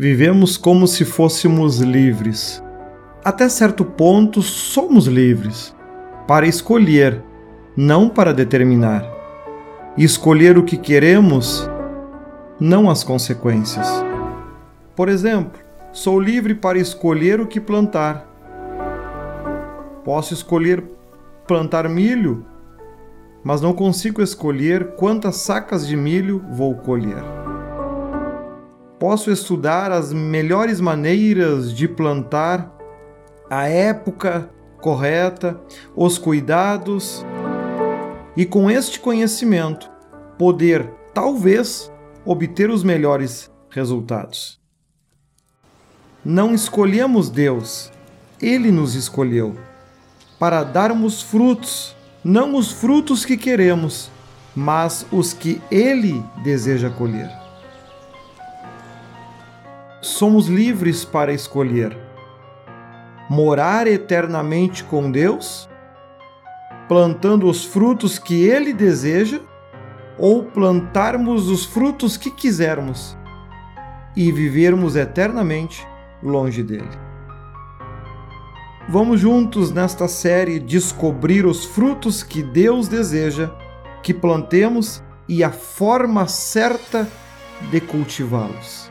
Vivemos como se fôssemos livres. Até certo ponto, somos livres para escolher, não para determinar. E escolher o que queremos, não as consequências. Por exemplo, sou livre para escolher o que plantar. Posso escolher plantar milho, mas não consigo escolher quantas sacas de milho vou colher. Posso estudar as melhores maneiras de plantar, a época correta, os cuidados, e com este conhecimento poder, talvez, obter os melhores resultados. Não escolhemos Deus, Ele nos escolheu para darmos frutos, não os frutos que queremos, mas os que Ele deseja colher. Somos livres para escolher morar eternamente com Deus, plantando os frutos que Ele deseja, ou plantarmos os frutos que quisermos e vivermos eternamente longe dele. Vamos juntos nesta série descobrir os frutos que Deus deseja que plantemos e a forma certa de cultivá-los.